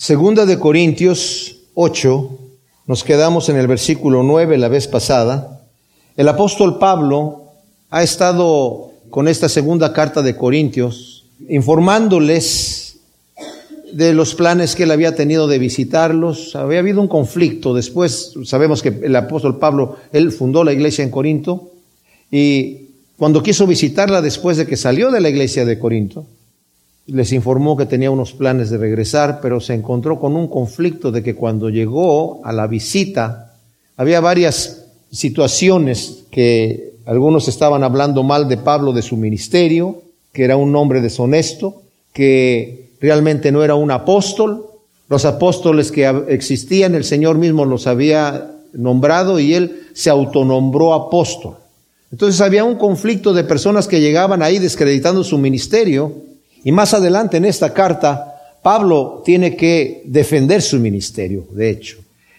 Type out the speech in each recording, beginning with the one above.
Segunda de Corintios 8, nos quedamos en el versículo 9 la vez pasada. El apóstol Pablo ha estado con esta segunda carta de Corintios informándoles de los planes que él había tenido de visitarlos. Había habido un conflicto. Después sabemos que el apóstol Pablo, él fundó la iglesia en Corinto y cuando quiso visitarla después de que salió de la iglesia de Corinto, les informó que tenía unos planes de regresar, pero se encontró con un conflicto de que cuando llegó a la visita había varias situaciones que algunos estaban hablando mal de Pablo de su ministerio, que era un hombre deshonesto, que realmente no era un apóstol. Los apóstoles que existían, el Señor mismo los había nombrado y él se autonombró apóstol. Entonces había un conflicto de personas que llegaban ahí descreditando su ministerio y más adelante en esta carta, Pablo tiene que defender su ministerio, de hecho.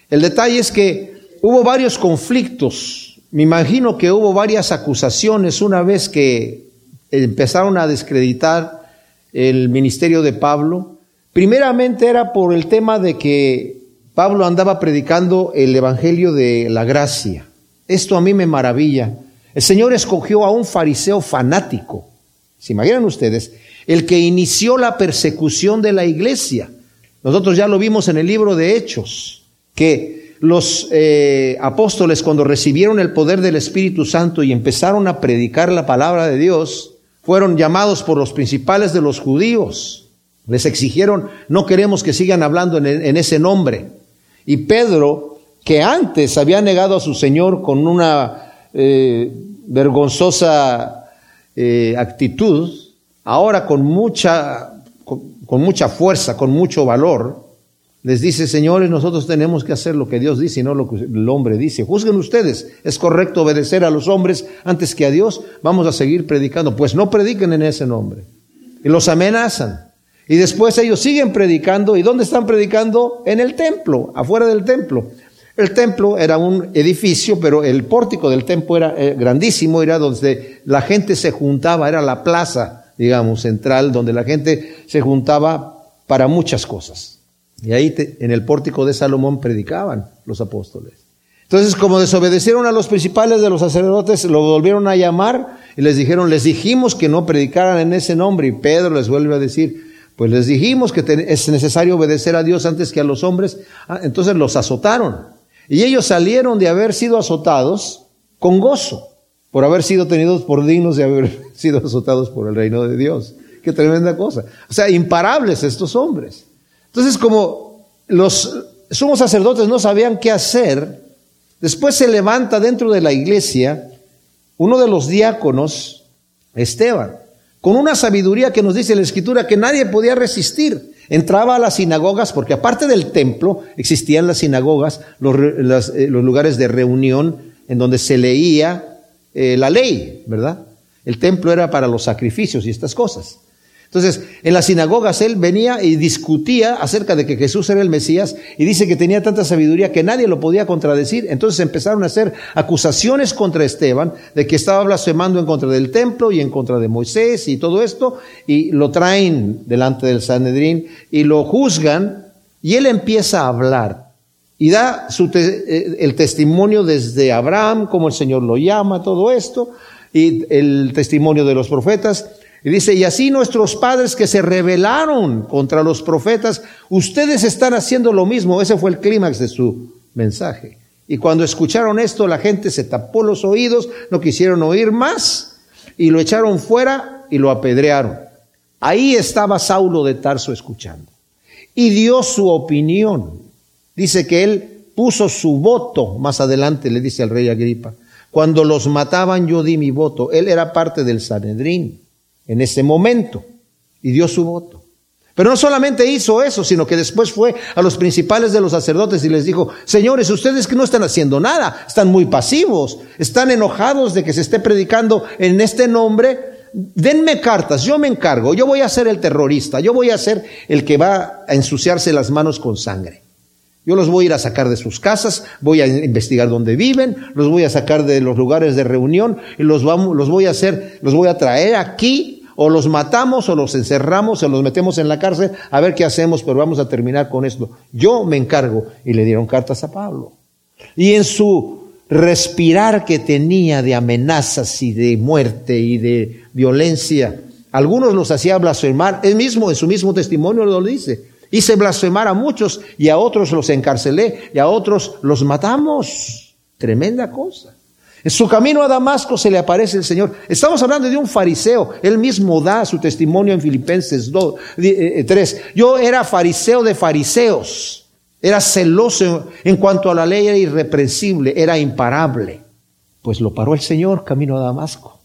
El detalle es que hubo varios conflictos, me imagino que hubo varias acusaciones una vez que empezaron a descreditar el ministerio de Pablo. Primeramente era por el tema de que Pablo andaba predicando el Evangelio de la gracia. Esto a mí me maravilla. El Señor escogió a un fariseo fanático. ¿Se imaginan ustedes? El que inició la persecución de la iglesia. Nosotros ya lo vimos en el libro de Hechos, que los eh, apóstoles cuando recibieron el poder del Espíritu Santo y empezaron a predicar la palabra de Dios, fueron llamados por los principales de los judíos. Les exigieron, no queremos que sigan hablando en, ese nombre. Y Pedro, que antes había negado a su Señor con una eh, vergonzosa eh, actitud, ahora con mucha, con, mucha fuerza, con mucho valor, les dice, señores, nosotros tenemos que hacer lo que Dios dice y no lo que el hombre dice. Juzguen ustedes, es correcto obedecer a los hombres antes que a Dios. Vamos a seguir predicando. Pues no prediquen en ese nombre. Y los amenazan. Y después ellos siguen predicando. ¿Y dónde están predicando? En el templo, afuera del templo. El templo era un edificio, pero el pórtico del templo era eh, grandísimo, era donde la gente se juntaba, era la plaza digamos, central, donde la gente se juntaba para muchas cosas. Y ahí en el pórtico de Salomón predicaban los apóstoles. Entonces, como desobedecieron a los principales de los sacerdotes, lo volvieron a llamar y les dijeron, les dijimos que no predicaran en ese nombre. Y Pedro les vuelve a decir, pues les dijimos que es necesario obedecer a Dios antes que a los hombres. Ah, entonces los azotaron. Y ellos salieron de haber sido azotados con gozo por haber sido tenidos por dignos de haber sido azotados por el reino de Dios. Qué tremenda cosa. O sea, imparables estos hombres. Entonces, como los sumos sacerdotes no sabían qué hacer, después se levanta dentro de la iglesia uno de los diáconos, Esteban, con una sabiduría que nos dice la escritura que nadie podía resistir. Entraba a las sinagogas, porque aparte del templo existían las sinagogas, los, eh, los lugares de reunión en donde se leía eh, la ley, ¿verdad? El templo era para los sacrificios y estas cosas. Entonces, en las sinagogas él venía y discutía acerca de que Jesús era el Mesías y dice que tenía tanta sabiduría que nadie lo podía contradecir. Entonces empezaron a hacer acusaciones contra Esteban de que estaba blasfemando en contra del templo y en contra de Moisés y todo esto y lo traen delante del Sanedrín y lo juzgan y él empieza a hablar y da eh, el testimonio desde Abraham, como el Señor lo llama, todo esto, y el testimonio de los profetas. Y dice, y así nuestros padres que se rebelaron contra los profetas, ustedes están haciendo lo mismo. Ese fue el clímax de su mensaje. Y cuando escucharon esto, la gente se tapó los oídos, no quisieron oír más, y lo echaron fuera y lo apedrearon. Ahí estaba Saulo de Tarso escuchando. Y dio su opinión. Dice que él puso su voto, más adelante le dice al rey Agripa, cuando los mataban yo di mi voto. Él era parte del Sanedrín en ese momento y dio su voto. Pero no solamente hizo eso, sino que después fue a los principales de los sacerdotes y les dijo, señores, ustedes que no están haciendo nada, están muy pasivos, están enojados de que se esté predicando en este nombre, denme cartas, yo me encargo, yo voy a ser el terrorista, yo voy a ser el que va a ensuciarse las manos con sangre. Yo los voy a ir a sacar de sus casas, voy a investigar dónde viven, los voy a sacar de los lugares de reunión y los, vamos, los voy a hacer, los voy a traer aquí o los matamos o los encerramos o los metemos en la cárcel, a ver qué hacemos, pero vamos a terminar con esto. Yo me encargo. Y le dieron cartas a Pablo. Y en su respirar que tenía de amenazas y de muerte y de violencia, algunos los hacía blasfemar. Él mismo, en su mismo testimonio lo dice. Hice blasfemar a muchos y a otros los encarcelé y a otros los matamos. Tremenda cosa. En su camino a Damasco se le aparece el Señor. Estamos hablando de un fariseo. Él mismo da su testimonio en Filipenses 2, 3. Eh, eh, Yo era fariseo de fariseos. Era celoso en cuanto a la ley, era irreprensible, era imparable. Pues lo paró el Señor camino a Damasco.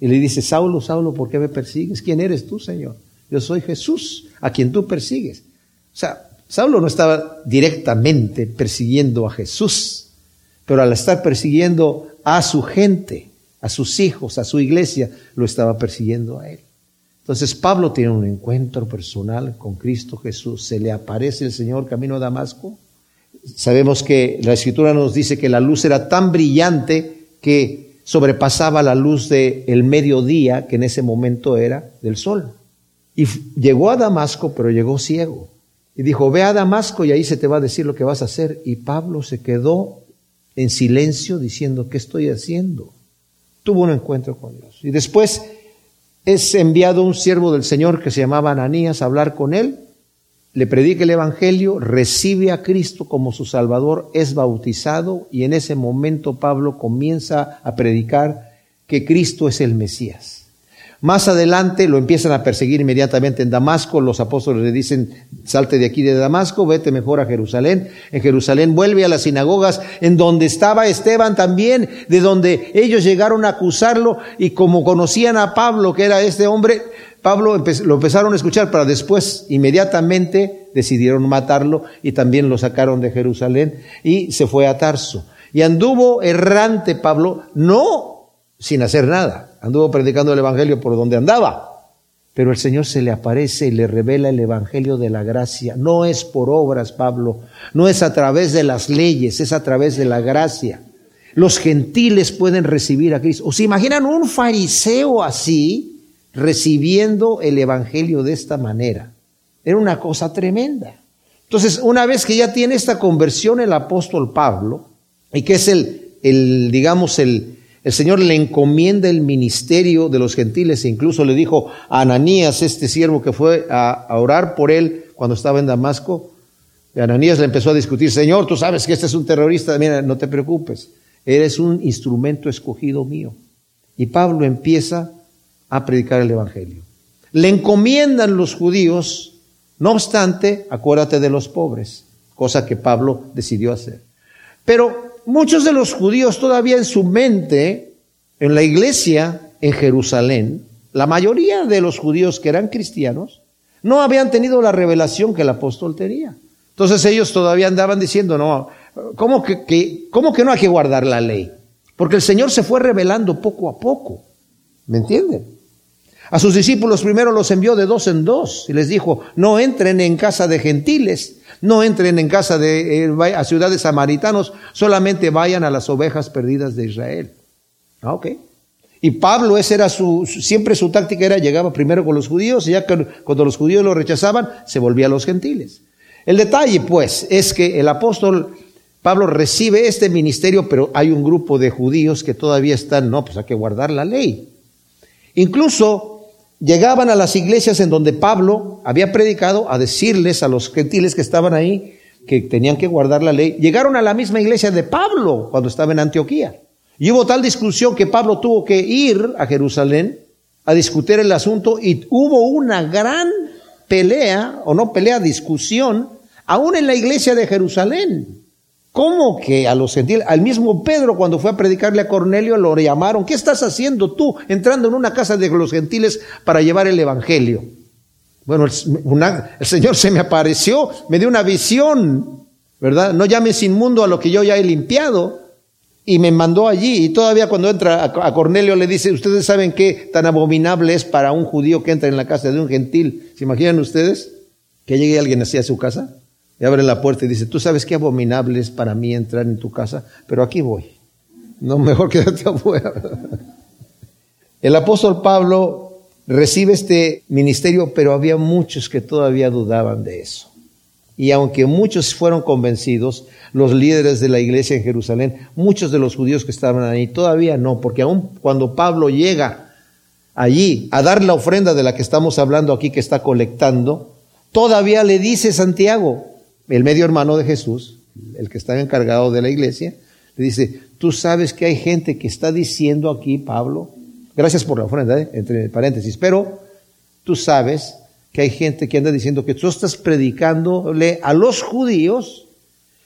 Y le dice, Saulo, Saulo, ¿por qué me persigues? ¿Quién eres tú, Señor? Yo soy Jesús, a quien tú persigues. O sea, Saulo no estaba directamente persiguiendo a Jesús, pero al estar persiguiendo a su gente, a sus hijos, a su iglesia, lo estaba persiguiendo a él. Entonces Pablo tiene un encuentro personal con Cristo Jesús. Se le aparece el Señor camino a Damasco. Sabemos que la escritura nos dice que la luz era tan brillante que sobrepasaba la luz del el mediodía, que en ese momento era del sol. Y llegó a Damasco, pero llegó ciego. Y dijo, ve a Damasco y ahí se te va a decir lo que vas a hacer. Y Pablo se quedó en silencio diciendo, ¿qué estoy haciendo? Tuvo un encuentro con Dios. Y después es enviado un siervo del Señor que se llamaba Ananías a hablar con él, le predica el Evangelio, recibe a Cristo como su Salvador, es bautizado y en ese momento Pablo comienza a predicar que Cristo es el Mesías. Más adelante lo empiezan a perseguir inmediatamente en Damasco. Los apóstoles le dicen, salte de aquí de Damasco, vete mejor a Jerusalén. En Jerusalén vuelve a las sinagogas en donde estaba Esteban también, de donde ellos llegaron a acusarlo y como conocían a Pablo, que era este hombre, Pablo lo empezaron a escuchar, pero después inmediatamente decidieron matarlo y también lo sacaron de Jerusalén y se fue a Tarso. Y anduvo errante Pablo, no sin hacer nada anduvo predicando el Evangelio por donde andaba. Pero el Señor se le aparece y le revela el Evangelio de la gracia. No es por obras, Pablo, no es a través de las leyes, es a través de la gracia. Los gentiles pueden recibir a Cristo. ¿O se imaginan un fariseo así recibiendo el Evangelio de esta manera? Era una cosa tremenda. Entonces, una vez que ya tiene esta conversión el apóstol Pablo, y que es el, el digamos, el, el Señor le encomienda el ministerio de los gentiles e incluso le dijo a Ananías, este siervo que fue a, orar por él cuando estaba en Damasco, y Ananías le empezó a discutir, Señor, tú sabes que este es un terrorista, mira, no te preocupes, eres un instrumento escogido mío. Y Pablo empieza a predicar el Evangelio. Le encomiendan los judíos, no obstante, acuérdate de los pobres, cosa que Pablo decidió hacer. Pero muchos de los judíos todavía en su mente, en la iglesia en Jerusalén, la mayoría de los judíos que eran cristianos, no habían tenido la revelación que el apóstol tenía. Entonces ellos todavía andaban diciendo, no, ¿cómo que, ¿cómo que no hay que guardar la ley? Porque el Señor se fue revelando poco a poco. ¿Me entienden? A sus discípulos primero los envió de dos en dos y les dijo, no entren en casa de gentiles, no entren en casa de eh, a ciudades samaritanos, solamente vayan a las ovejas perdidas de Israel. Ah, ok. Y Pablo, esa era su, siempre su táctica era, llegaba primero con los judíos y ya cuando los judíos lo rechazaban, se volvía a los gentiles. El detalle, pues, es que el apóstol Pablo recibe este ministerio, pero hay un grupo de judíos que todavía están, no, pues hay que guardar la ley. Incluso llegaban a las iglesias en donde Pablo había predicado a decirles a los gentiles que estaban ahí que tenían que guardar la ley. Llegaron a la misma iglesia de Pablo cuando estaba en Antioquía. Y hubo tal discusión que Pablo tuvo que ir a Jerusalén a discutir el asunto y hubo una gran pelea, o no pelea, discusión, aún en la iglesia de Jerusalén. ¿Cómo que a los gentiles? Al mismo Pedro cuando fue a predicarle a Cornelio lo llamaron. ¿Qué estás haciendo tú entrando en una casa de los gentiles para llevar el Evangelio? Bueno, el, Señor se me apareció, me dio una visión, ¿verdad? No llames inmundo a lo que yo ya he limpiado. Y me mandó allí. Y todavía cuando entra a, a Cornelio le dice, ustedes saben qué tan abominable es para un judío que entra en la casa de un gentil. ¿Se imaginan ustedes que llegue alguien así a su casa? Abre la puerta y dice, tú sabes qué abominable es para mí entrar en tu casa, pero aquí voy. No, mejor quédate afuera. El apóstol Pablo recibe este ministerio, pero había muchos que todavía dudaban de eso. Y aunque muchos fueron convencidos, los líderes de la iglesia en Jerusalén, muchos de los judíos que estaban ahí, todavía no, porque aun cuando Pablo llega allí a dar la ofrenda de la que estamos hablando aquí, que está colectando, todavía le dice Santiago, el medio hermano de Jesús, el que está encargado de la iglesia, le dice, tú sabes que hay gente que está diciendo aquí, Pablo, gracias por la ofrenda, ¿eh? entre paréntesis, pero tú sabes que hay gente que anda diciendo que tú estás predicándole a los judíos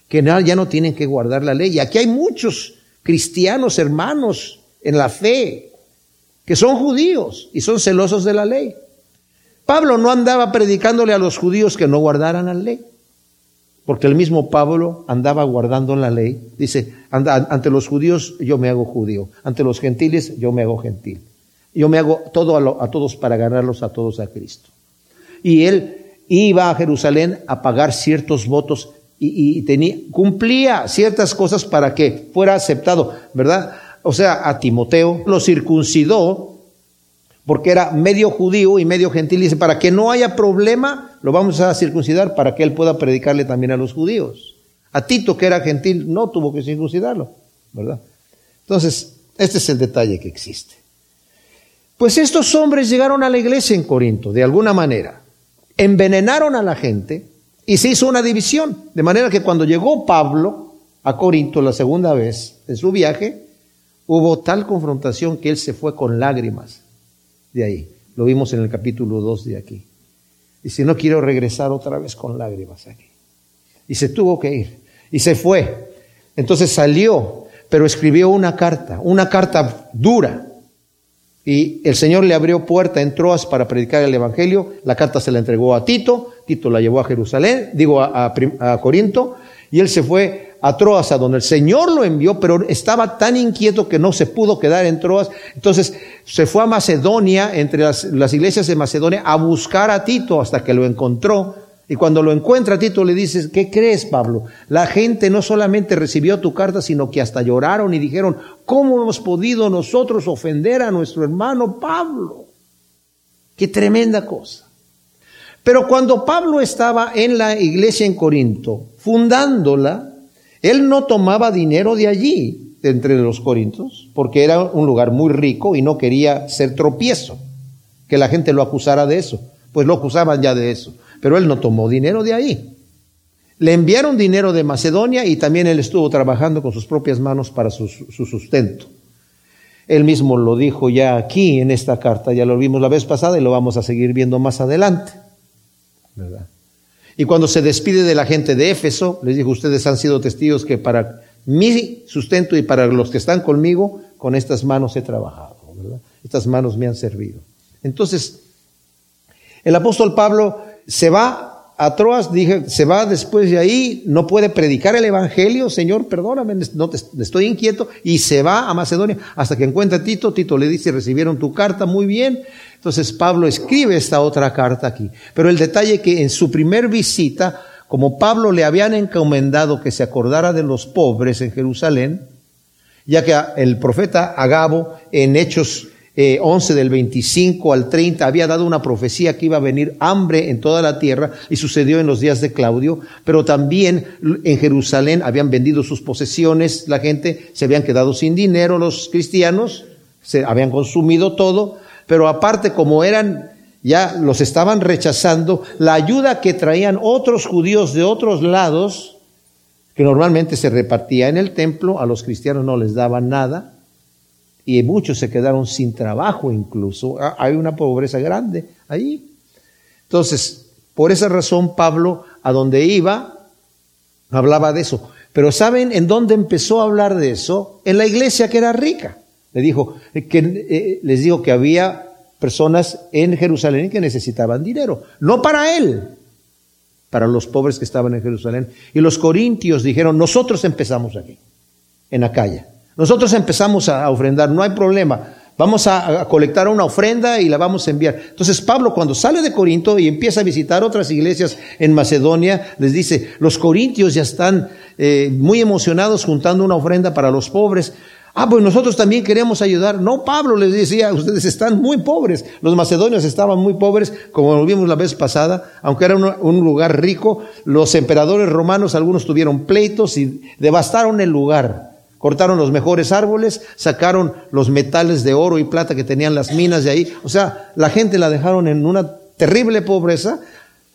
que ya no tienen que guardar la ley. Y aquí hay muchos cristianos, hermanos, en la fe, que son judíos y son celosos de la ley. Pablo no andaba predicándole a los judíos que no guardaran la ley, porque el mismo Pablo andaba guardando la ley. Dice, ante los judíos yo me hago judío, ante los gentiles yo me hago gentil. Yo me hago todo a, todos para ganarlos a todos a Cristo y él iba a Jerusalén a pagar ciertos votos y, tenía, cumplía ciertas cosas para que fuera aceptado, ¿verdad? O sea, a Timoteo lo circuncidó porque era medio judío y medio gentil. Dice, para que no haya problema, lo vamos a circuncidar para que él pueda predicarle también a los judíos. A Tito, que era gentil, no tuvo que circuncidarlo, ¿verdad? Entonces, este es el detalle que existe. Pues estos hombres llegaron a la iglesia en Corinto, de alguna manera envenenaron a la gente y se hizo una división. De manera que cuando llegó Pablo a Corinto la segunda vez en su viaje, hubo tal confrontación que él se fue con lágrimas de ahí. Lo vimos en el capítulo 2 de aquí. Y si no quiero regresar otra vez con lágrimas aquí. Y se tuvo que ir. Y se fue. Entonces salió, pero escribió una carta, una carta dura, y el Señor le abrió puerta en Troas para predicar el Evangelio. La carta se la entregó a Tito. Tito la llevó a Jerusalén, digo a, a, Corinto. Y él se fue a Troas, a donde el Señor lo envió, pero estaba tan inquieto que no se pudo quedar en Troas. Entonces se fue a Macedonia, entre las, iglesias de Macedonia, a buscar a Tito hasta que lo encontró y cuando lo encuentra Tito le dices, ¿qué crees Pablo? La gente no solamente recibió tu carta, sino que hasta lloraron y dijeron, ¿cómo hemos podido nosotros ofender a nuestro hermano Pablo? Qué tremenda cosa. Pero cuando Pablo estaba en la iglesia en Corinto, fundándola, él no tomaba dinero de allí, de entre los corintos, porque era un lugar muy rico y no quería ser tropiezo, que la gente lo acusara de eso, pues lo acusaban ya de eso pero él no tomó dinero de ahí. Le enviaron dinero de Macedonia y también él estuvo trabajando con sus propias manos para su, sustento. Él mismo lo dijo ya aquí en esta carta, ya lo vimos la vez pasada y lo vamos a seguir viendo más adelante. Y cuando se despide de la gente de Éfeso, les dijo, ustedes han sido testigos que para mi sustento y para los que están conmigo, con estas manos he trabajado. Estas manos me han servido. Entonces, el apóstol Pablo se va a Troas, dije, se va después de ahí, no puede predicar el Evangelio, Señor, perdóname, no estoy inquieto, y se va a Macedonia hasta que encuentra a Tito, Tito le dice, recibieron tu carta, muy bien, entonces Pablo escribe esta otra carta aquí, pero el detalle que en su primer visita, como Pablo le habían encomendado que se acordara de los pobres en Jerusalén, ya que el profeta Agabo en Hechos 11 eh, del 25 al 30 había dado una profecía que iba a venir hambre en toda la tierra y sucedió en los días de Claudio, pero también en Jerusalén habían vendido sus posesiones, la gente se habían quedado sin dinero, los cristianos se habían consumido todo, pero aparte como eran ya los estaban rechazando, la ayuda que traían otros judíos de otros lados, que normalmente se repartía en el templo, a los cristianos no les daban nada, y muchos se quedaron sin trabajo incluso. Ah, hay una pobreza grande ahí. Entonces, por esa razón Pablo, a donde iba, hablaba de eso. Pero ¿saben en dónde empezó a hablar de eso? En la iglesia que era rica. Le dijo, eh, que, eh, les dijo que había personas en Jerusalén que necesitaban dinero. No para él, para los pobres que estaban en Jerusalén. Y los corintios dijeron, nosotros empezamos aquí, en Acaya. Nosotros empezamos a ofrendar, no hay problema. Vamos a, colectar una ofrenda y la vamos a enviar. Entonces Pablo cuando sale de Corinto y empieza a visitar otras iglesias en Macedonia, les dice, los corintios ya están eh, muy emocionados juntando una ofrenda para los pobres. Ah, pues nosotros también queremos ayudar. No, Pablo les decía, ustedes están muy pobres. Los macedonios estaban muy pobres, como lo vimos la vez pasada, aunque era un, lugar rico. Los emperadores romanos, algunos tuvieron pleitos y devastaron el lugar. Cortaron los mejores árboles, sacaron los metales de oro y plata que tenían las minas de ahí. O sea, la gente la dejaron en una terrible pobreza,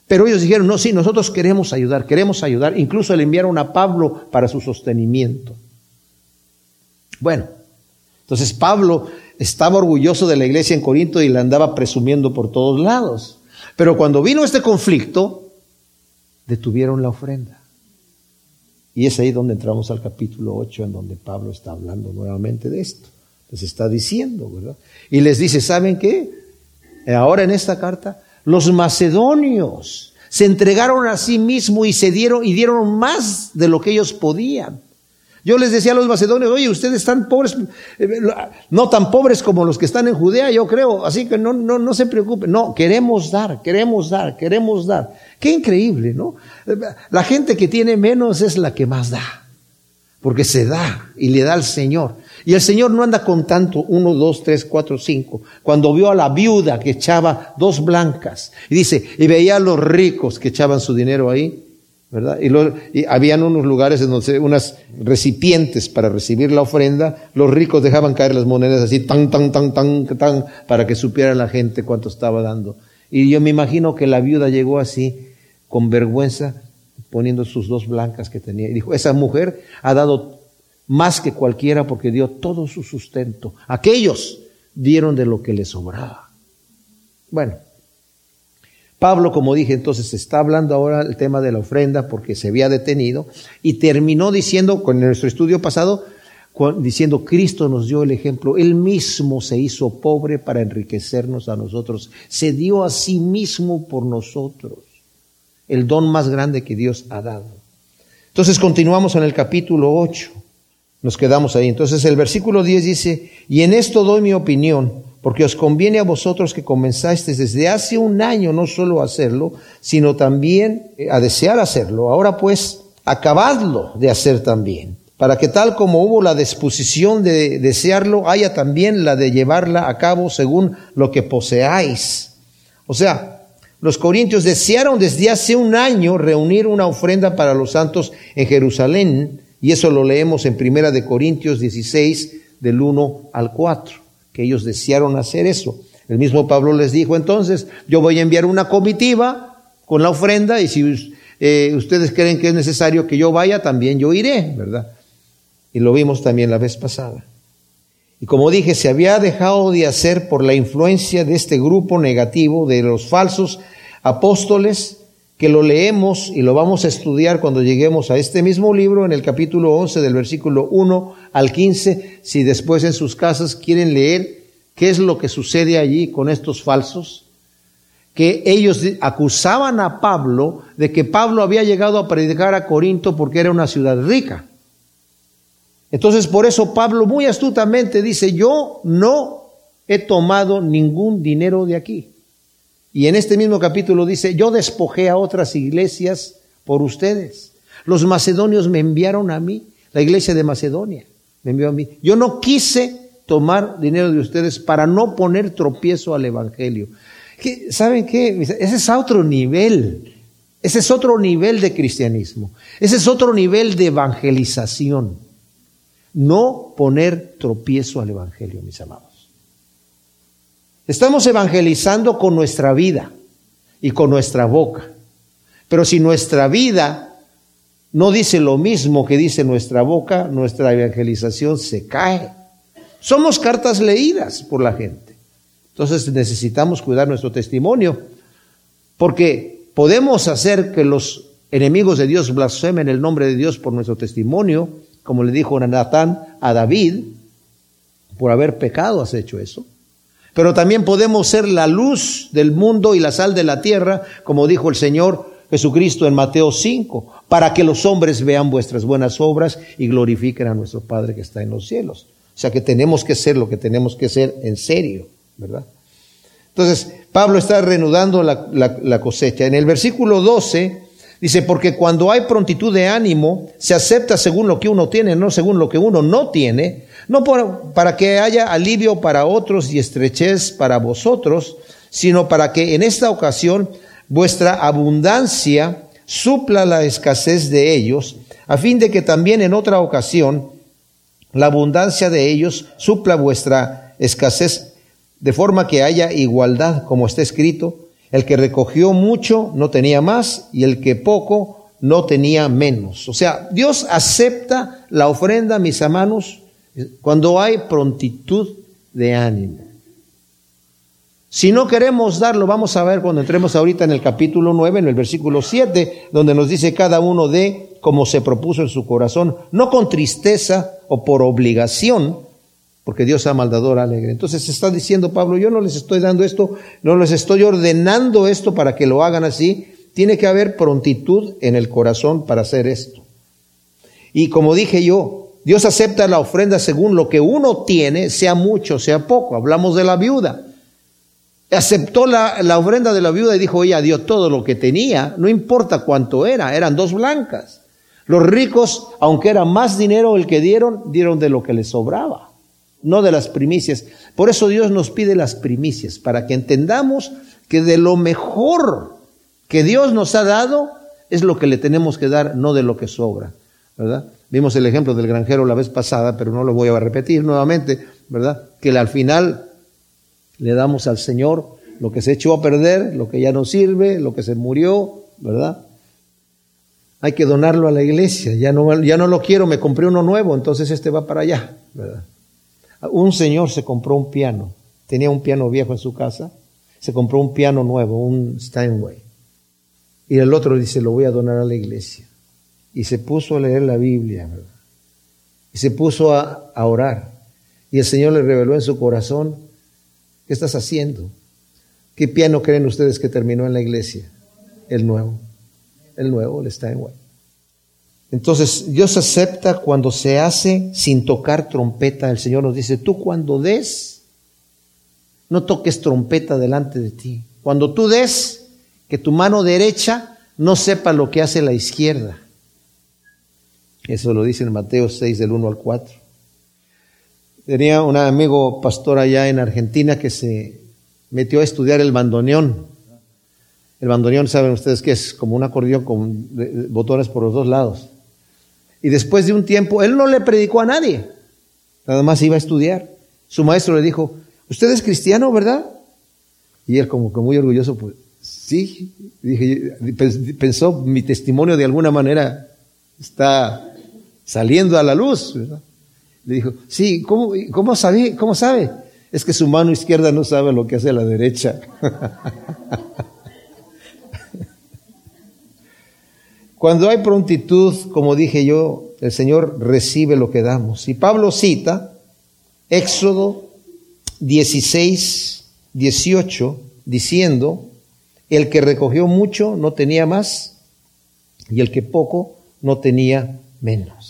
pero ellos dijeron, no, sí, nosotros queremos ayudar, queremos ayudar. Incluso le enviaron a Pablo para su sostenimiento. Bueno, entonces Pablo estaba orgulloso de la iglesia en Corinto y la andaba presumiendo por todos lados. Pero cuando vino este conflicto, detuvieron la ofrenda. Y es ahí donde entramos al capítulo 8, en donde Pablo está hablando nuevamente de esto. Les está diciendo, ¿verdad? Y les dice, ¿saben qué? Ahora en esta carta, los macedonios se entregaron a sí mismos y se dieron y dieron más de lo que ellos podían. Yo les decía a los macedonios, oye, ustedes están pobres, eh, no tan pobres como los que están en Judea, yo creo, así que no, no, no se preocupen. No, queremos dar, queremos dar, queremos dar. Qué increíble, ¿no? La gente que tiene menos es la que más da, porque se da y le da al Señor. Y el Señor no anda con tanto, uno, dos, tres, cuatro, cinco. Cuando vio a la viuda que echaba dos blancas, y dice, y veía a los ricos que echaban su dinero ahí, ¿verdad? Y, habían unos lugares en donde unas recipientes para recibir la ofrenda, los ricos dejaban caer las monedas así, tan, tan, tan, tan, tan, para que supiera la gente cuánto estaba dando. Y yo me imagino que la viuda llegó así, con vergüenza, poniendo sus dos blancas que tenía. Y dijo, esa mujer ha dado más que cualquiera porque dio todo su sustento. Aquellos dieron de lo que les sobraba. Bueno, Pablo, como dije, entonces está hablando ahora el tema de la ofrenda porque se había detenido y terminó diciendo, con nuestro estudio pasado, diciendo, Cristo nos dio el ejemplo, Él mismo se hizo pobre para enriquecernos a nosotros, se dio a sí mismo por nosotros, el don más grande que Dios ha dado. Entonces continuamos en el capítulo 8, nos quedamos ahí. Entonces el versículo 10 dice, y en esto doy mi opinión porque os conviene a vosotros que comenzasteis desde hace un año no solo a hacerlo, sino también eh, a desear hacerlo. Ahora pues, acabadlo de hacer también, para que tal como hubo la disposición de desearlo, haya también la de llevarla a cabo según lo que poseáis. O sea, los corintios desearon desde hace un año reunir una ofrenda para los santos en Jerusalén, y eso lo leemos en Primera de Corintios 16, del 1 al 4 que ellos desearon hacer eso. El mismo Pablo les dijo entonces, yo voy a enviar una comitiva con la ofrenda y si eh, ustedes creen que es necesario que yo vaya, también yo iré, ¿verdad? Y lo vimos también la vez pasada. Y como dije, se había dejado de hacer por la influencia de este grupo negativo, de los falsos apóstoles, que lo leemos y lo vamos a estudiar cuando lleguemos a este mismo libro en el capítulo 11 del versículo 1 al 15, si después en sus casas quieren leer qué es lo que sucede allí con estos falsos, que ellos acusaban a Pablo de que Pablo había llegado a predicar a Corinto porque era una ciudad rica. Entonces por eso Pablo muy astutamente dice, yo no he tomado ningún dinero de aquí. Y en este mismo capítulo dice, yo despojé a otras iglesias por ustedes. Los macedonios me enviaron a mí, la iglesia de Macedonia me envió a mí. Yo no quise tomar dinero de ustedes para no poner tropiezo al Evangelio. ¿Saben qué? Ese es otro nivel. Ese es otro nivel de cristianismo. Ese es otro nivel de evangelización. No poner tropiezo al Evangelio, mis amados. Estamos evangelizando con nuestra vida y con nuestra boca. Pero si nuestra vida no dice lo mismo que dice nuestra boca, nuestra evangelización se cae. Somos cartas leídas por la gente. Entonces necesitamos cuidar nuestro testimonio, porque podemos hacer que los enemigos de Dios blasfemen el nombre de Dios por nuestro testimonio, como le dijo Natán a David, por haber pecado has hecho eso. Pero también podemos ser la luz del mundo y la sal de la tierra, como dijo el Señor Jesucristo en Mateo 5, para que los hombres vean vuestras buenas obras y glorifiquen a nuestro Padre que está en los cielos. O sea que tenemos que ser lo que tenemos que ser en serio, ¿verdad? Entonces, Pablo está reanudando la, la, cosecha. En el versículo 12 dice, porque cuando hay prontitud de ánimo, se acepta según lo que uno tiene, no según lo que uno no tiene, no para que haya alivio para otros y estrechez para vosotros, sino para que en esta ocasión vuestra abundancia supla la escasez de ellos, a fin de que también en otra ocasión la abundancia de ellos supla vuestra escasez, de forma que haya igualdad, como está escrito, el que recogió mucho no tenía más y el que poco no tenía menos. O sea, Dios acepta la ofrenda, mis hermanos, cuando hay prontitud de ánimo. Si no queremos darlo, vamos a ver cuando entremos ahorita en el capítulo 9, en el versículo 7, donde nos dice cada uno de como se propuso en su corazón, no con tristeza o por obligación, porque Dios ama al alegre. Entonces está diciendo Pablo, yo no les estoy dando esto, no les estoy ordenando esto para que lo hagan así, tiene que haber prontitud en el corazón para hacer esto. Y como dije yo, Dios acepta la ofrenda según lo que uno tiene, sea mucho, sea poco. Hablamos de la viuda aceptó la, ofrenda de la viuda y dijo, ella dio todo lo que tenía, no importa cuánto era, eran dos blancas. Los ricos, aunque era más dinero el que dieron, dieron de lo que les sobraba, no de las primicias. Por eso Dios nos pide las primicias, para que entendamos que de lo mejor que Dios nos ha dado es lo que le tenemos que dar, no de lo que sobra, ¿verdad? Vimos el ejemplo del granjero la vez pasada, pero no lo voy a repetir nuevamente, ¿verdad? Que al final le damos al Señor lo que se echó a perder, lo que ya no sirve, lo que se murió, ¿verdad? Hay que donarlo a la iglesia. Ya no, ya no lo quiero, me compré uno nuevo, entonces este va para allá, ¿verdad? Un señor se compró un piano, tenía un piano viejo en su casa, se compró un piano nuevo, un Steinway. Y el otro dice, lo voy a donar a la iglesia. Y se puso a leer la Biblia, ¿verdad? Y se puso a, orar. Y el Señor le reveló en su corazón ¿Qué estás haciendo? ¿Qué piano creen ustedes que terminó en la iglesia? El nuevo. El nuevo, el Steinway. Entonces, Dios acepta cuando se hace sin tocar trompeta. El Señor nos dice, tú cuando des, no toques trompeta delante de ti. Cuando tú des, que tu mano derecha no sepa lo que hace la izquierda. Eso lo dice en Mateo 6 del 1 al 4. Tenía un amigo pastor allá en Argentina que se metió a estudiar el bandoneón. El bandoneón, saben ustedes que es como un acordeón con botones por los dos lados. Y después de un tiempo, él no le predicó a nadie, nada más iba a estudiar. Su maestro le dijo, usted es cristiano, ¿verdad? Y él como que muy orgulloso, pues sí, dije, pensó mi testimonio de alguna manera está saliendo a la luz, ¿verdad? Le dijo, sí, ¿cómo, sabe, ¿cómo sabe? Es que su mano izquierda no sabe lo que hace la derecha. Cuando hay prontitud, como dije yo, el Señor recibe lo que damos. Y Pablo cita Éxodo 16, 18, diciendo, el que recogió mucho no tenía más, y el que poco no tenía menos.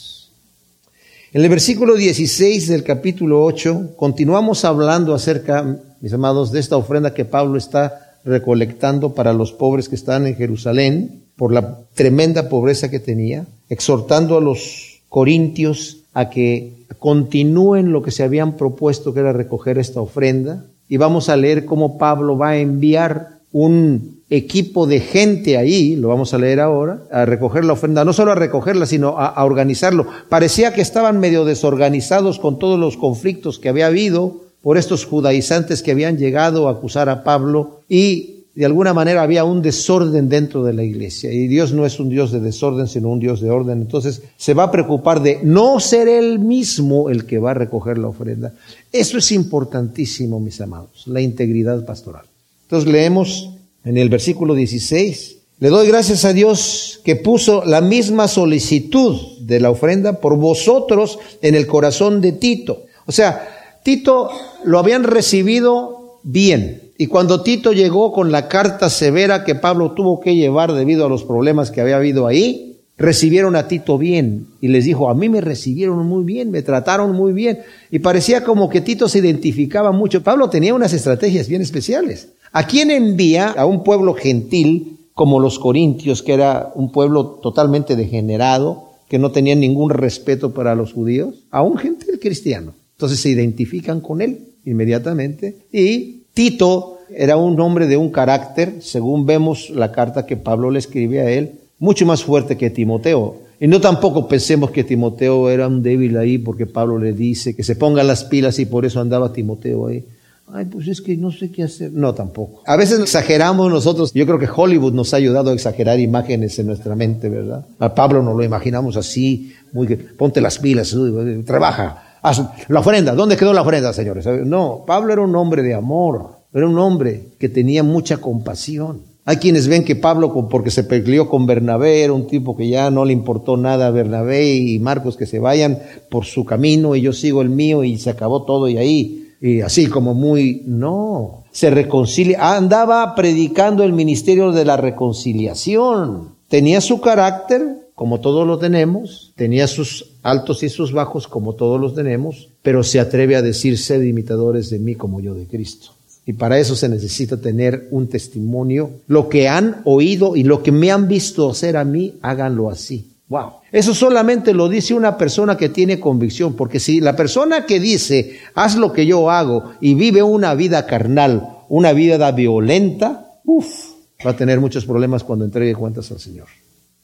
En el versículo 16 del capítulo 8 continuamos hablando acerca, mis amados, de esta ofrenda que Pablo está recolectando para los pobres que están en Jerusalén por la tremenda pobreza que tenía, exhortando a los corintios a que continúen lo que se habían propuesto, que era recoger esta ofrenda. Y vamos a leer cómo Pablo va a enviar un equipo de gente ahí, lo vamos a leer ahora, a recoger la ofrenda, no solo a recogerla, sino a, organizarlo. Parecía que estaban medio desorganizados con todos los conflictos que había habido por estos judaizantes que habían llegado a acusar a Pablo y de alguna manera había un desorden dentro de la iglesia. Y Dios no es un Dios de desorden, sino un Dios de orden. Entonces se va a preocupar de no ser Él mismo el que va a recoger la ofrenda. Eso es importantísimo, mis amados, la integridad pastoral. Entonces leemos en el versículo 16. Le doy gracias a Dios que puso la misma solicitud de la ofrenda por vosotros en el corazón de Tito. O sea, Tito lo habían recibido bien. Y cuando Tito llegó con la carta severa que Pablo tuvo que llevar debido a los problemas que había habido ahí, recibieron a Tito bien y les dijo, a mí me recibieron muy bien, me trataron muy bien. Y parecía como que Tito se identificaba mucho. Pablo tenía unas estrategias bien especiales. ¿A quién envía? A un pueblo gentil como los corintios, que era un pueblo totalmente degenerado, que no tenía ningún respeto para los judíos, a un gentil cristiano. Entonces se identifican con él inmediatamente. Y Tito era un hombre de un carácter, según vemos la carta que Pablo le escribe a él, mucho más fuerte que Timoteo. Y no tampoco pensemos que Timoteo era un débil ahí porque Pablo le dice que se ponga las pilas y por eso andaba Timoteo ahí. Ay, pues es que no sé qué hacer. No, tampoco. A veces exageramos nosotros. Yo creo que Hollywood nos ha ayudado a exagerar imágenes en nuestra mente, ¿verdad? A Pablo nos lo imaginamos así, muy que, ponte las pilas, trabaja, haz la ofrenda. ¿Dónde quedó la ofrenda, señores? No, Pablo era un hombre de amor, era un hombre que tenía mucha compasión. Hay quienes ven que Pablo, porque se peleó con Bernabé, era un tipo que ya no le importó nada a Bernabé y Marcos que se vayan por su camino y yo sigo el mío y se acabó todo y ahí. Y así como muy, no, se reconcilia, andaba predicando el ministerio de la reconciliación. Tenía su carácter, como todos lo tenemos, tenía sus altos y sus bajos, como todos los tenemos, pero se atreve a decir, sed imitadores de mí como yo de Cristo. Y para eso se necesita tener un testimonio. Lo que han oído y lo que me han visto hacer a mí, háganlo así. Wow. Eso solamente lo dice una persona que tiene convicción, porque si la persona que dice, haz lo que yo hago y vive una vida carnal, una vida violenta, uff, va a tener muchos problemas cuando entregue cuentas al Señor.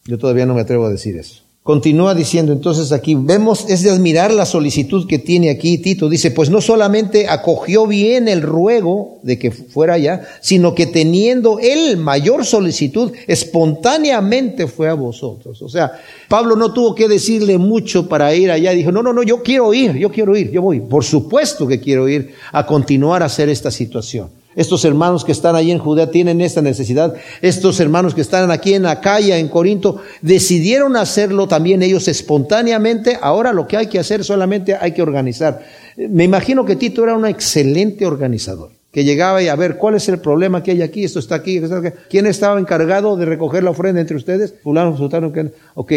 Yo todavía no me atrevo a decir eso. Continúa diciendo entonces aquí, vemos, es de admirar la solicitud que tiene aquí Tito. Dice, pues no solamente acogió bien el ruego de que fuera allá, sino que teniendo él mayor solicitud, espontáneamente fue a vosotros. O sea, Pablo no tuvo que decirle mucho para ir allá. Dijo, no, no, no, yo quiero ir, yo quiero ir, yo voy. Por supuesto que quiero ir a continuar a hacer esta situación. Estos hermanos que están allí en Judea tienen esta necesidad. Estos hermanos que están aquí en Acaya, en Corinto, decidieron hacerlo también ellos espontáneamente. Ahora lo que hay que hacer solamente hay que organizar. Me imagino que Tito era un excelente organizador, que llegaba y a ver cuál es el problema que hay aquí, esto está aquí, ¿quién estaba encargado de recoger la ofrenda entre ustedes? Fulano, sultano, ok,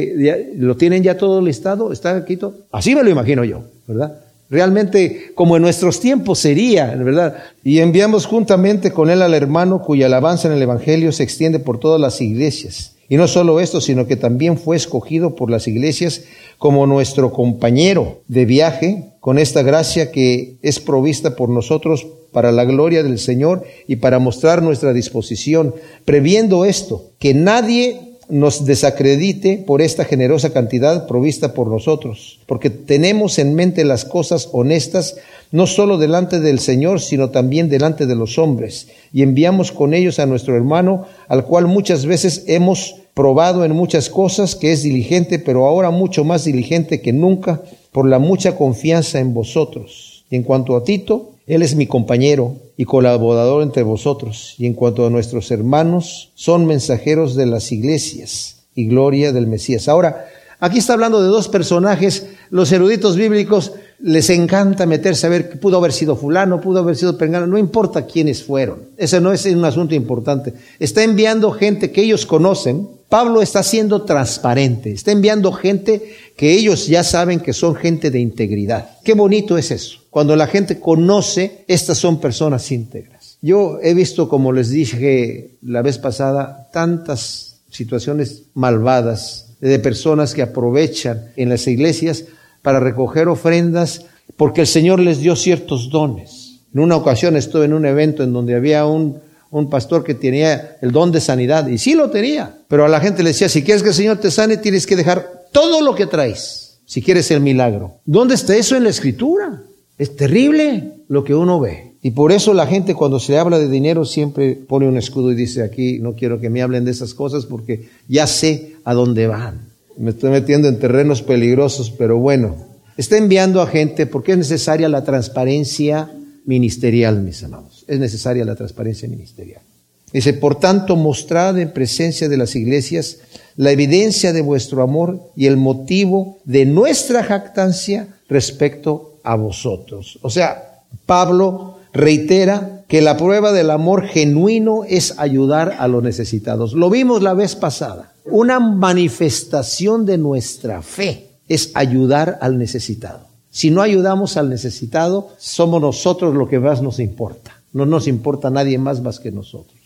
¿lo tienen ya todo listado? ¿Está aquí todo? Así me lo imagino yo, ¿verdad? Realmente como en nuestros tiempos sería, ¿verdad? Y enviamos juntamente con él al hermano cuya alabanza en el Evangelio se extiende por todas las iglesias. Y no solo esto, sino que también fue escogido por las iglesias como nuestro compañero de viaje con esta gracia que es provista por nosotros para la gloria del Señor y para mostrar nuestra disposición, previendo esto, que nadie nos desacredite por esta generosa cantidad provista por nosotros, porque tenemos en mente las cosas honestas, no solo delante del Señor, sino también delante de los hombres, y enviamos con ellos a nuestro hermano, al cual muchas veces hemos probado en muchas cosas, que es diligente, pero ahora mucho más diligente que nunca, por la mucha confianza en vosotros. Y en cuanto a Tito, él es mi compañero y colaborador entre vosotros. Y en cuanto a nuestros hermanos, son mensajeros de las iglesias y gloria del Mesías. Ahora, aquí está hablando de dos personajes. Los eruditos bíblicos les encanta meterse a ver que pudo haber sido fulano, pudo haber sido pengano, no importa quiénes fueron. Ese no es un asunto importante. Está enviando gente que ellos conocen. Pablo está siendo transparente. Está enviando gente que ellos ya saben que son gente de integridad. Qué bonito es eso. Cuando la gente conoce, estas son personas íntegras. Yo he visto, como les dije la vez pasada, tantas situaciones malvadas de personas que aprovechan en las iglesias para recoger ofrendas porque el Señor les dio ciertos dones. En una ocasión estuve en un evento en donde había un, un pastor que tenía el don de sanidad y sí lo tenía, pero a la gente le decía, si quieres que el Señor te sane, tienes que dejar todo lo que traes, si quieres el milagro. ¿Dónde está eso en la escritura? Es terrible lo que uno ve. Y por eso la gente cuando se habla de dinero siempre pone un escudo y dice aquí, no quiero que me hablen de esas cosas porque ya sé a dónde van. Me estoy metiendo en terrenos peligrosos, pero bueno, está enviando a gente porque es necesaria la transparencia ministerial, mis amados. Es necesaria la transparencia ministerial. Dice, por tanto, mostrad en presencia de las iglesias la evidencia de vuestro amor y el motivo de nuestra jactancia respecto a vosotros. O sea, Pablo reitera que la prueba del amor genuino es ayudar a los necesitados. Lo vimos la vez pasada. Una manifestación de nuestra fe es ayudar al necesitado. Si no ayudamos al necesitado, somos nosotros lo que más nos importa. No nos importa nadie más más que nosotros.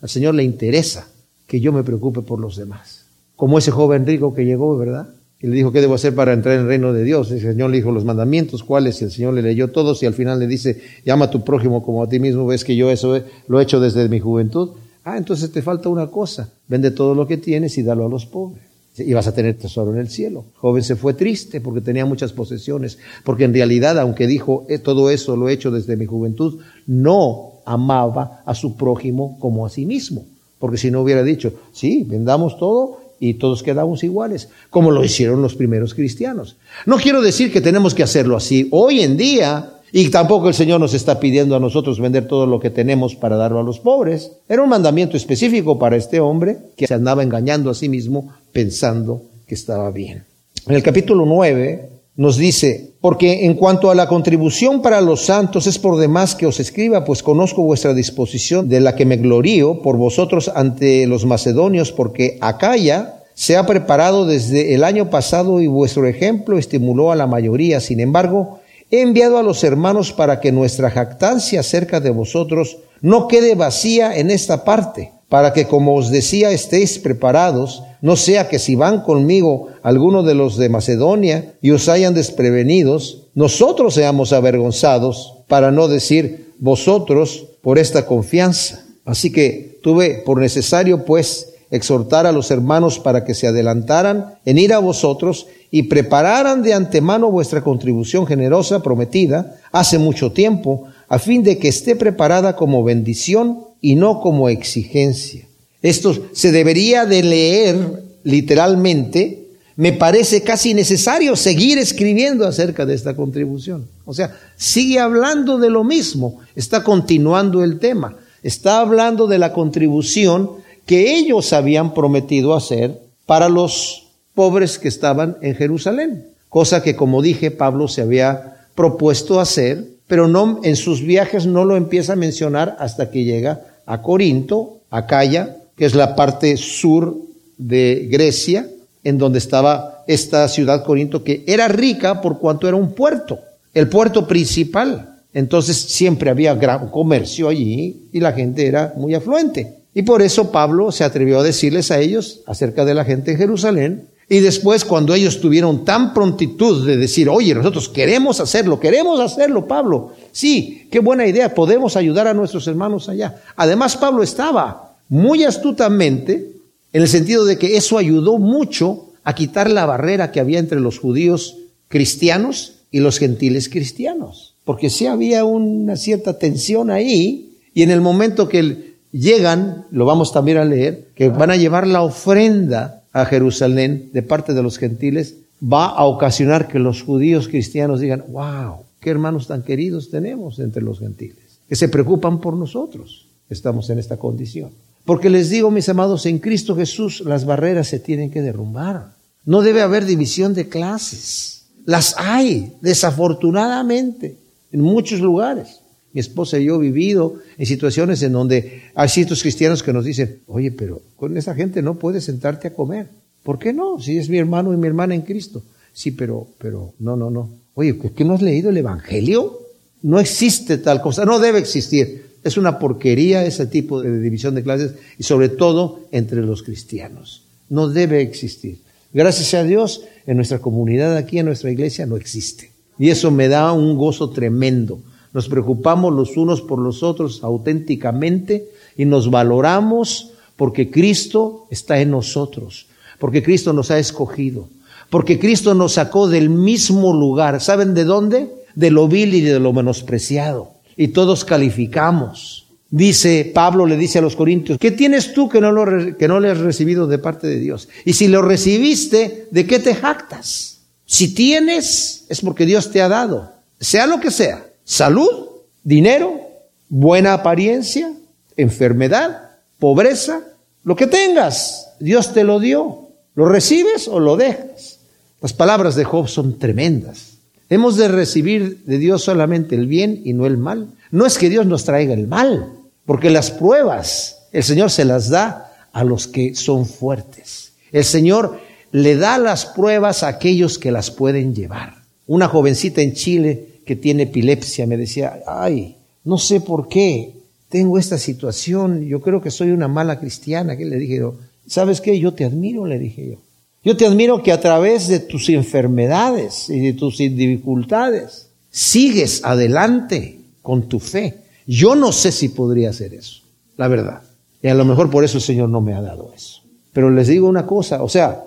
Al Señor le interesa que yo me preocupe por los demás. Como ese joven rico que llegó, ¿verdad? Y le dijo, ¿qué debo hacer para entrar en el reino de Dios? el Señor le dijo los mandamientos, ¿cuáles? Y el Señor le leyó todos y al final le dice, llama a tu prójimo como a ti mismo, ves que yo eso lo he hecho desde mi juventud. Ah, entonces te falta una cosa, vende todo lo que tienes y dalo a los pobres. Y vas a tener tesoro en el cielo. El joven se fue triste porque tenía muchas posesiones, porque en realidad, aunque dijo, eh, todo eso lo he hecho desde mi juventud, no amaba a su prójimo como a sí mismo. Porque si no hubiera dicho, sí, vendamos todo y todos quedamos iguales, como lo hicieron los primeros cristianos. No quiero decir que tenemos que hacerlo así. Hoy en día, y tampoco el Señor nos está pidiendo a nosotros vender todo lo que tenemos para darlo a los pobres. Era un mandamiento específico para este hombre que se andaba engañando a sí mismo pensando que estaba bien. En el capítulo 9 nos dice, porque en cuanto a la contribución para los santos es por demás que os escriba, pues conozco vuestra disposición de la que me glorío por vosotros ante los macedonios, porque Acaya se ha preparado desde el año pasado y vuestro ejemplo estimuló a la mayoría. Sin embargo, he enviado a los hermanos para que nuestra jactancia acerca de vosotros no quede vacía en esta parte, para que, como os decía, estéis preparados, no sea que si van conmigo algunos de los de Macedonia y os hayan desprevenidos, nosotros seamos avergonzados, para no decir vosotros por esta confianza. Así que tuve por necesario, pues, exhortar a los hermanos para que se adelantaran en ir a vosotros y prepararan de antemano vuestra contribución generosa prometida hace mucho tiempo, a fin de que esté preparada como bendición y no como exigencia. Esto se debería de leer literalmente. Me parece casi necesario seguir escribiendo acerca de esta contribución. O sea, sigue hablando de lo mismo, está continuando el tema, está hablando de la contribución que ellos habían prometido hacer para los pobres que estaban en Jerusalén, cosa que como dije Pablo se había propuesto hacer, pero en sus viajes no lo empieza a mencionar hasta que llega a Corinto, a Calla, que es la parte sur de Grecia, en donde estaba esta ciudad Corinto, que era rica por cuanto era un puerto, el puerto principal. Entonces siempre había gran comercio allí y la gente era muy afluente. Y por eso Pablo se atrevió a decirles a ellos acerca de la gente en Jerusalén. Y después cuando ellos tuvieron tan prontitud de decir, oye, nosotros queremos hacerlo, queremos hacerlo, Pablo. Sí, qué buena idea, podemos ayudar a nuestros hermanos allá. Además, Pablo estaba muy astutamente en el sentido de que eso ayudó mucho a quitar la barrera que había entre los judíos cristianos y los gentiles cristianos. Porque sí había una cierta tensión ahí y en el momento que llegan, lo vamos también a leer, que van a llevar la ofrenda a Jerusalén de parte de los gentiles, va a ocasionar que los judíos cristianos digan, wow, qué hermanos tan queridos tenemos entre los gentiles, que se preocupan por nosotros. Estamos en esta condición. Porque les digo, mis amados, en Cristo Jesús las barreras se tienen que derrumbar. No debe haber división de clases. Las hay, desafortunadamente, en muchos lugares. Mi esposa y yo he vivido en situaciones en donde hay ciertos cristianos que nos dicen, oye, pero con esa gente no puedes sentarte a comer. ¿Por qué no? Si es mi hermano y mi hermana en Cristo. Sí, pero, pero, no, no, no. Oye, ¿qué no has leído el Evangelio? No existe tal cosa, no debe existir. Es una porquería ese tipo de división de clases y sobre todo entre los cristianos. No debe existir. Gracias a Dios, en nuestra comunidad aquí, en nuestra iglesia, no existe. Y eso me da un gozo tremendo nos preocupamos los unos por los otros auténticamente y nos valoramos porque Cristo está en nosotros, porque Cristo nos ha escogido, porque Cristo nos sacó del mismo lugar. ¿Saben de dónde? De lo vil y de lo menospreciado. Y todos calificamos. Dice Pablo, le dice a los corintios, ¿qué tienes tú que no, que no le has recibido de parte de Dios? Y si lo recibiste, ¿de qué te jactas? Si tienes, es porque Dios te ha dado, sea lo que sea salud, dinero, buena apariencia, enfermedad, pobreza, lo que tengas, Dios te lo dio. ¿Lo recibes o lo dejas? Las palabras de Job son tremendas. Hemos de recibir de Dios solamente el bien y no el mal. No es que Dios nos traiga el mal, porque las pruebas el Señor se las da a los que son fuertes. El Señor le da las pruebas a aquellos que las pueden llevar. Una jovencita en Chile que tiene epilepsia me decía, ay, no sé por qué tengo esta situación, yo creo que soy una mala cristiana. Que le dije yo, ¿sabes qué? Yo te admiro, le dije yo. Yo te admiro que a través de tus enfermedades y de tus dificultades sigues adelante con tu fe. Yo no sé si podría hacer eso, la verdad. Y a lo mejor por eso el Señor no me ha dado eso. Pero les digo una cosa, o sea,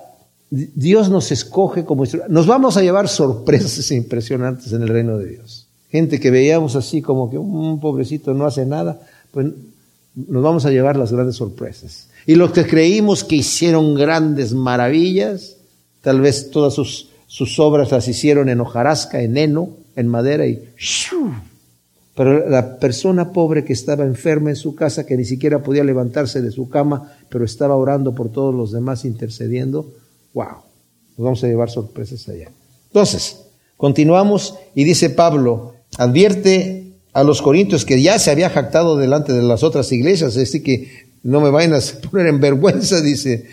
Dios nos escoge como Nos vamos a llevar sorpresas impresionantes en el reino de Dios. Gente que veíamos así como que un pobrecito no hace nada, pues nos vamos a llevar las grandes sorpresas. Y los que creímos que hicieron grandes maravillas, tal vez todas sus, sus obras las hicieron en hojarasca, en heno, en madera y pero la persona pobre que estaba enferma en su casa, que ni siquiera podía levantarse de su cama, pero estaba orando por todos los demás, intercediendo, wow, nos vamos a llevar sorpresas allá. Entonces, continuamos y dice Pablo, advierte a los corintios que ya se había jactado delante de las otras iglesias, así que no me vayan a poner en vergüenza, dice,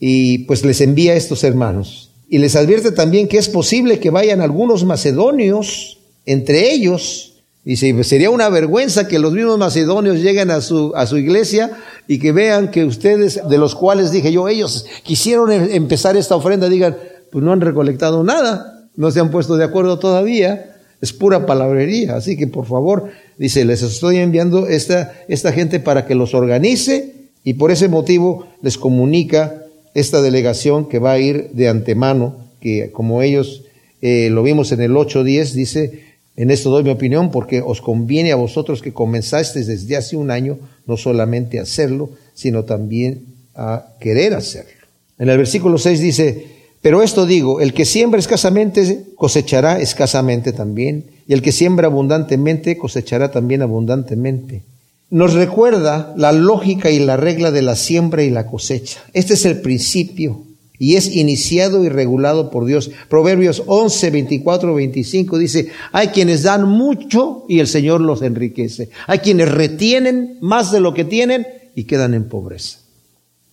y pues les envía a estos hermanos. Y les advierte también que es posible que vayan algunos macedonios, entre ellos, Dice, pues sería una vergüenza que los mismos macedonios lleguen a su, a su iglesia y que vean que ustedes, de los cuales dije yo, ellos quisieron em, empezar esta ofrenda, digan, pues no han recolectado nada, no se han puesto de acuerdo todavía, es pura palabrería. Así que por favor, dice, les estoy enviando esta, esta gente para que los organice y por ese motivo les comunica esta delegación que va a ir de antemano, que como ellos eh, lo vimos en el 8.10, dice, en esto doy mi opinión porque os conviene a vosotros que comenzasteis desde hace un año no solamente a hacerlo, sino también a querer hacerlo. En el versículo 6 dice, pero esto digo, el que siembra escasamente cosechará escasamente también, y el que siembra abundantemente cosechará también abundantemente. Nos recuerda la lógica y la regla de la siembra y la cosecha. Este es el principio y es iniciado y regulado por Dios. Proverbios 11, 24, 25 dice, hay quienes dan mucho y el Señor los enriquece. Hay quienes retienen más de lo que tienen y quedan en pobreza.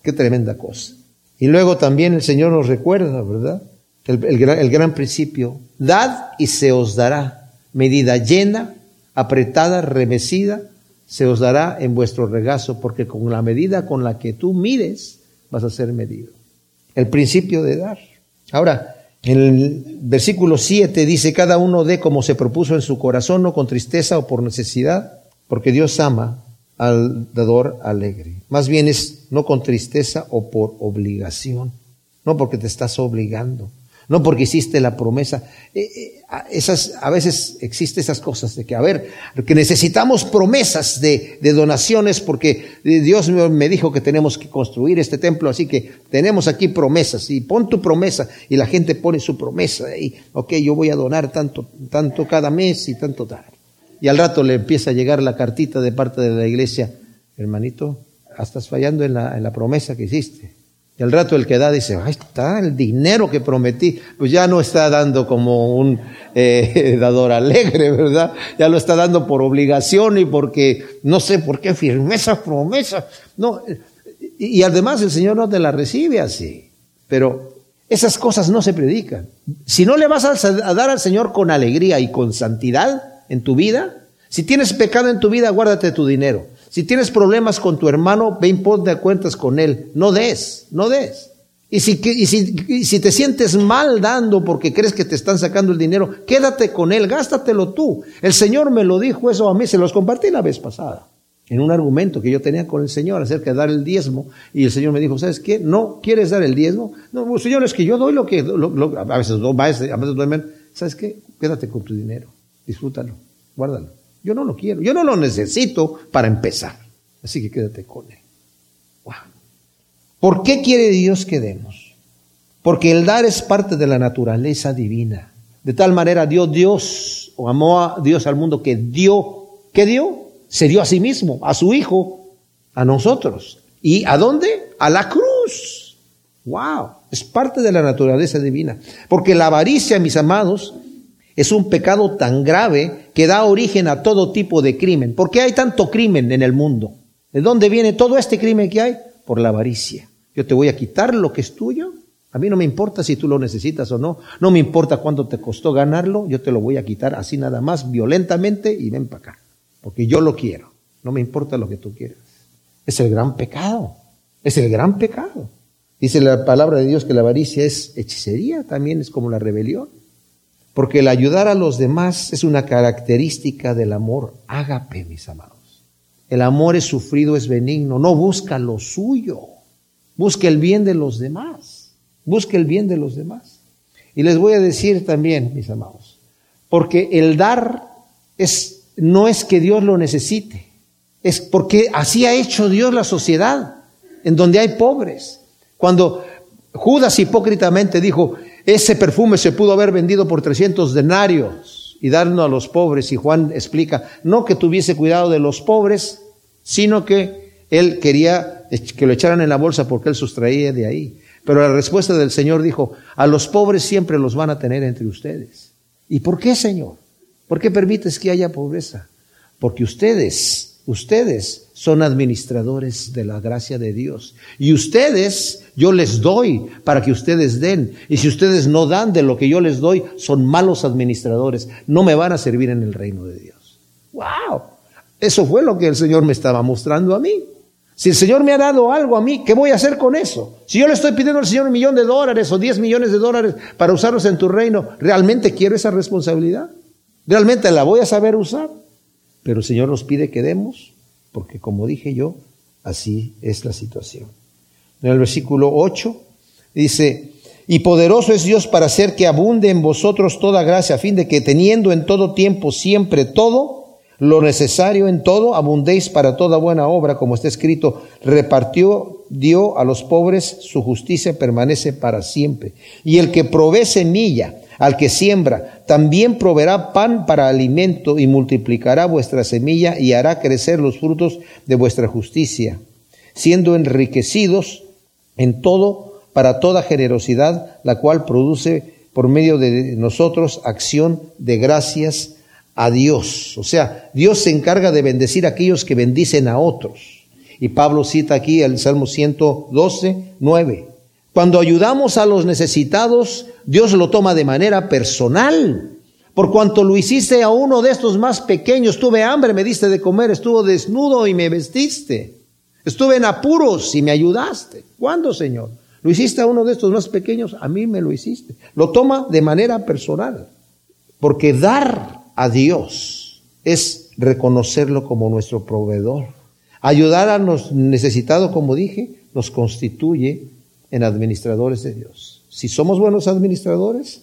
Qué tremenda cosa. Y luego también el Señor nos recuerda, ¿verdad? El, gran principio, dad y se os dará. Medida llena, apretada, remecida, se os dará en vuestro regazo, porque con la medida con la que tú mires, vas a ser medido el principio de dar. Ahora, en el versículo 7 dice, cada uno dé como se propuso en su corazón, no con tristeza o por necesidad, porque Dios ama al dador alegre. Más bien es no con tristeza o por obligación, no porque te estás obligando no porque hiciste la promesa. Eh, eh, esas, a veces existen esas cosas de que, a ver, que necesitamos promesas de, donaciones porque Dios me dijo que tenemos que construir este templo, así que tenemos aquí promesas y pon tu promesa y la gente pone su promesa y, ok, yo voy a donar tanto, tanto cada mes y tanto tal. Y al rato le empieza a llegar la cartita de parte de la iglesia, hermanito, estás fallando en la, promesa que hiciste. Y al rato el que da dice, ahí está el dinero que prometí. Pues ya no está dando como un eh, dador alegre, ¿verdad? Ya lo está dando por obligación y porque no sé por qué firmé esa promesa. No, y, además el Señor no te la recibe así. Pero esas cosas no se predican. Si no le vas a dar al Señor con alegría y con santidad en tu vida, si tienes pecado en tu vida, guárdate tu dinero. Si tienes problemas con tu hermano, ve y ponte a cuentas con él. No des, no des. Y si, te sientes mal dando porque crees que te están sacando el dinero, quédate con él, gástatelo tú. El Señor me lo dijo eso a mí, se los compartí la vez pasada, en un argumento que yo tenía con el Señor acerca de dar el diezmo. Y el Señor me dijo, ¿sabes qué? ¿No quieres dar el diezmo? No, Señor, es que yo doy lo que, a veces doy, a veces doy ¿Sabes qué? Quédate con tu dinero, disfrútalo, guárdalo. Yo no lo quiero, yo no lo necesito para empezar. Así que quédate con él. ¿Por qué quiere Dios que demos? Porque el dar es parte de la naturaleza divina. De tal manera dio Dios, o amó a Dios al mundo que dio, ¿qué dio? Se dio a sí mismo, a su Hijo, a nosotros. ¿Y a dónde? A la cruz. Wow, es parte de la naturaleza divina. Porque la avaricia, mis amados, es un pecado tan grave que da origen a todo tipo de crimen. ¿Por qué hay tanto crimen en el mundo? ¿De dónde viene todo este crimen que hay? Por la avaricia. Yo te voy a quitar lo que es tuyo. A mí no me importa si tú lo necesitas o no. No me importa cuánto te costó ganarlo. Yo te lo voy a quitar así nada más, violentamente, y ven para acá. Porque yo lo quiero. No me importa lo que tú quieras. Es el gran pecado. Es el gran pecado. Dice la palabra de Dios que la avaricia es hechicería, también es como la rebelión. Porque el ayudar a los demás es una característica del amor. Ágape, mis amados. El amor es sufrido, es benigno, no busca lo suyo. Busca el bien de los demás. Busca el bien de los demás. Y les voy a decir también, mis amados, porque el dar es, no es que Dios lo necesite, es porque así ha hecho Dios la sociedad, en donde hay pobres. Cuando Judas hipócritamente dijo, ese perfume se pudo haber vendido por 300 denarios y darlo a los pobres, y Juan explica, no que tuviese cuidado de los pobres, sino que él quería que lo echaran en la bolsa porque él sustraía de ahí. Pero la respuesta del Señor dijo, a los pobres siempre los van a tener entre ustedes. ¿Y por qué, Señor? ¿Por qué permites que haya pobreza? Porque ustedes, ustedes son administradores de la gracia de Dios. Y ustedes, yo les doy para que ustedes den. Y si ustedes no dan de lo que yo les doy, son malos administradores. No me van a servir en el reino de Dios. ¡Wow! Eso fue lo que el Señor me estaba mostrando a mí. Si el Señor me ha dado algo a mí, ¿qué voy a hacer con eso? Si yo le estoy pidiendo al Señor un millón de dólares o diez millones de dólares para usarlos en tu reino, ¿realmente quiero esa responsabilidad? ¿Realmente la voy a saber usar? Pero el Señor nos pide que demos, porque como dije yo, así es la situación. En el versículo 8 dice, y poderoso es Dios para hacer que abunde en vosotros toda gracia, a fin de que teniendo en todo tiempo siempre todo, lo necesario en todo, abundéis para toda buena obra, como está escrito, repartió, dio a los pobres, su justicia permanece para siempre. Y el que provee semilla al que siembra, también proveerá pan para alimento y multiplicará vuestra semilla y hará crecer los frutos de vuestra justicia, siendo enriquecidos en todo para toda generosidad, la cual produce por medio de nosotros acción de gracias a Dios. O sea, Dios se encarga de bendecir a aquellos que bendicen a otros. Y Pablo cita aquí el Salmo 112, 9. Cuando ayudamos a los necesitados, Dios lo toma de manera personal. Por cuanto lo hiciste a uno de estos más pequeños, tuve hambre, me diste de comer, estuvo desnudo y me vestiste. Estuve en apuros y me ayudaste. ¿Cuándo, Señor? Lo hiciste a uno de estos más pequeños, a mí me lo hiciste. Lo toma de manera personal. Porque dar a Dios es reconocerlo como nuestro proveedor. Ayudar a los necesitados, como dije, nos constituye en administradores de Dios. Si somos buenos administradores,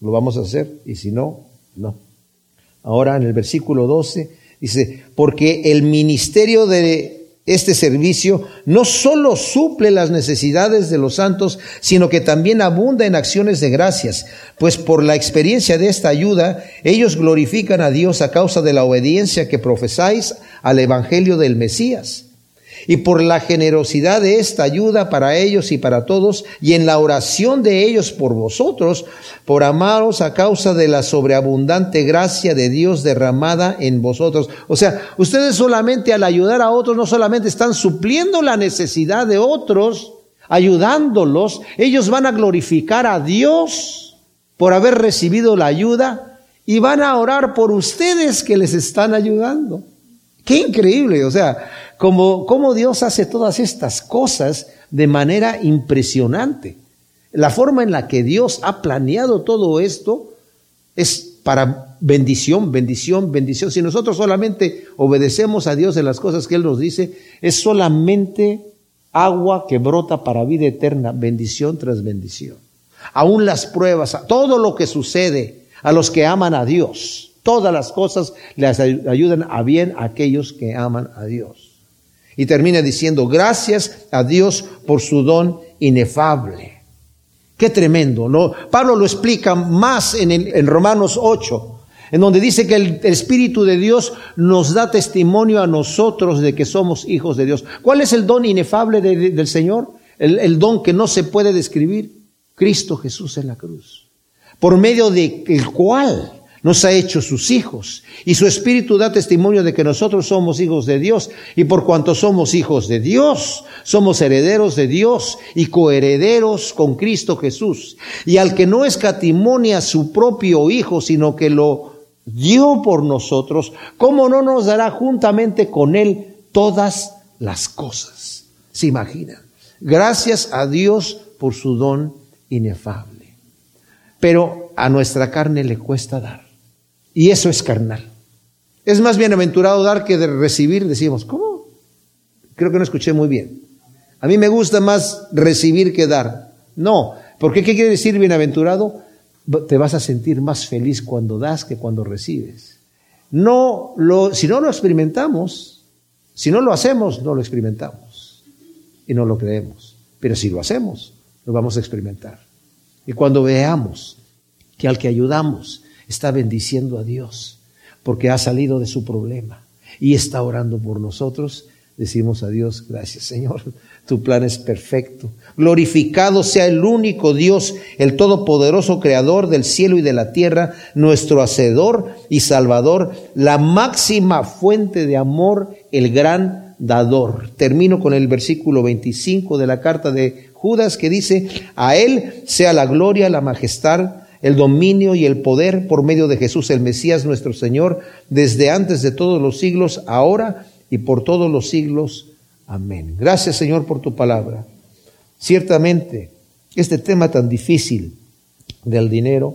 lo vamos a hacer, y si no, no. Ahora en el versículo 12 dice, porque el ministerio de este servicio no solo suple las necesidades de los santos, sino que también abunda en acciones de gracias, pues por la experiencia de esta ayuda, ellos glorifican a Dios a causa de la obediencia que profesáis al Evangelio del Mesías y por la generosidad de esta ayuda para ellos y para todos, y en la oración de ellos por vosotros, por amaros a causa de la sobreabundante gracia de Dios derramada en vosotros. O sea, ustedes solamente al ayudar a otros, no solamente están supliendo la necesidad de otros, ayudándolos, ellos van a glorificar a Dios por haber recibido la ayuda y van a orar por ustedes que les están ayudando. Qué increíble, o sea, como, Dios hace todas estas cosas de manera impresionante. La forma en la que Dios ha planeado todo esto es para bendición, bendición, bendición. Si nosotros solamente obedecemos a Dios en las cosas que Él nos dice, es solamente agua que brota para vida eterna, bendición tras bendición. Aún las pruebas, todo lo que sucede a los que aman a Dios, todas las cosas les ayudan a bien a aquellos que aman a Dios. Y termina diciendo, gracias a Dios por su don inefable. Qué tremendo, ¿no? Pablo lo explica más en, en Romanos 8, en donde dice que el, Espíritu de Dios nos da testimonio a nosotros de que somos hijos de Dios. ¿Cuál es el don inefable del Señor? El, el don que no se puede describir. Cristo Jesús en la cruz. Por medio de el cual nos ha hecho sus hijos. Y su Espíritu da testimonio de que nosotros somos hijos de Dios. Y por cuanto somos hijos de Dios, somos herederos de Dios y coherederos con Cristo Jesús. Y al que no escatimonia a su propio Hijo, sino que lo dio por nosotros, ¿cómo no nos dará juntamente con Él todas las cosas? ¿Se imaginan? Gracias a Dios por su don inefable. Pero a nuestra carne le cuesta dar. Y eso es carnal. Es más bienaventurado dar que de recibir, decimos, ¿cómo? Creo que no escuché muy bien. A mí me gusta más recibir que dar. No, porque ¿qué quiere decir bienaventurado? Te vas a sentir más feliz cuando das que cuando recibes. No lo, si no lo experimentamos, si no lo hacemos, no lo experimentamos y no lo creemos. Pero si lo hacemos, lo vamos a experimentar. Y cuando veamos que al que ayudamos está bendiciendo a Dios, porque ha salido de su problema y está orando por nosotros, decimos a Dios, gracias Señor, tu plan es perfecto. Glorificado sea el único Dios, el todopoderoso creador del cielo y de la tierra, nuestro hacedor y salvador, la máxima fuente de amor, el gran dador. Termino con el versículo 25 de la carta de Judas que dice, a él sea la gloria, la majestad, el dominio y el poder por medio de Jesús el Mesías nuestro Señor, desde antes de todos los siglos, ahora y por todos los siglos. Amén. Gracias Señor por tu palabra. Ciertamente, este tema tan difícil del dinero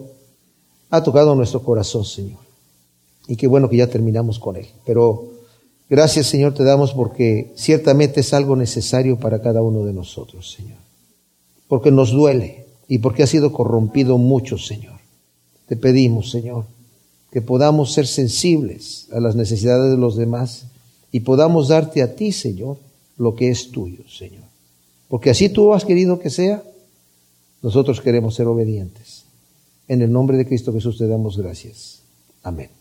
ha tocado nuestro corazón, Señor. Y qué bueno que ya terminamos con él. Pero gracias, Señor, te damos porque ciertamente es algo necesario para cada uno de nosotros, Señor. Porque nos duele y porque ha sido corrompido mucho, Señor. Te pedimos, Señor, que podamos ser sensibles a las necesidades de los demás y podamos darte a ti, Señor, lo que es tuyo, Señor. Porque así tú has querido que sea, nosotros queremos ser obedientes. En el nombre de Cristo Jesús te damos gracias. Amén.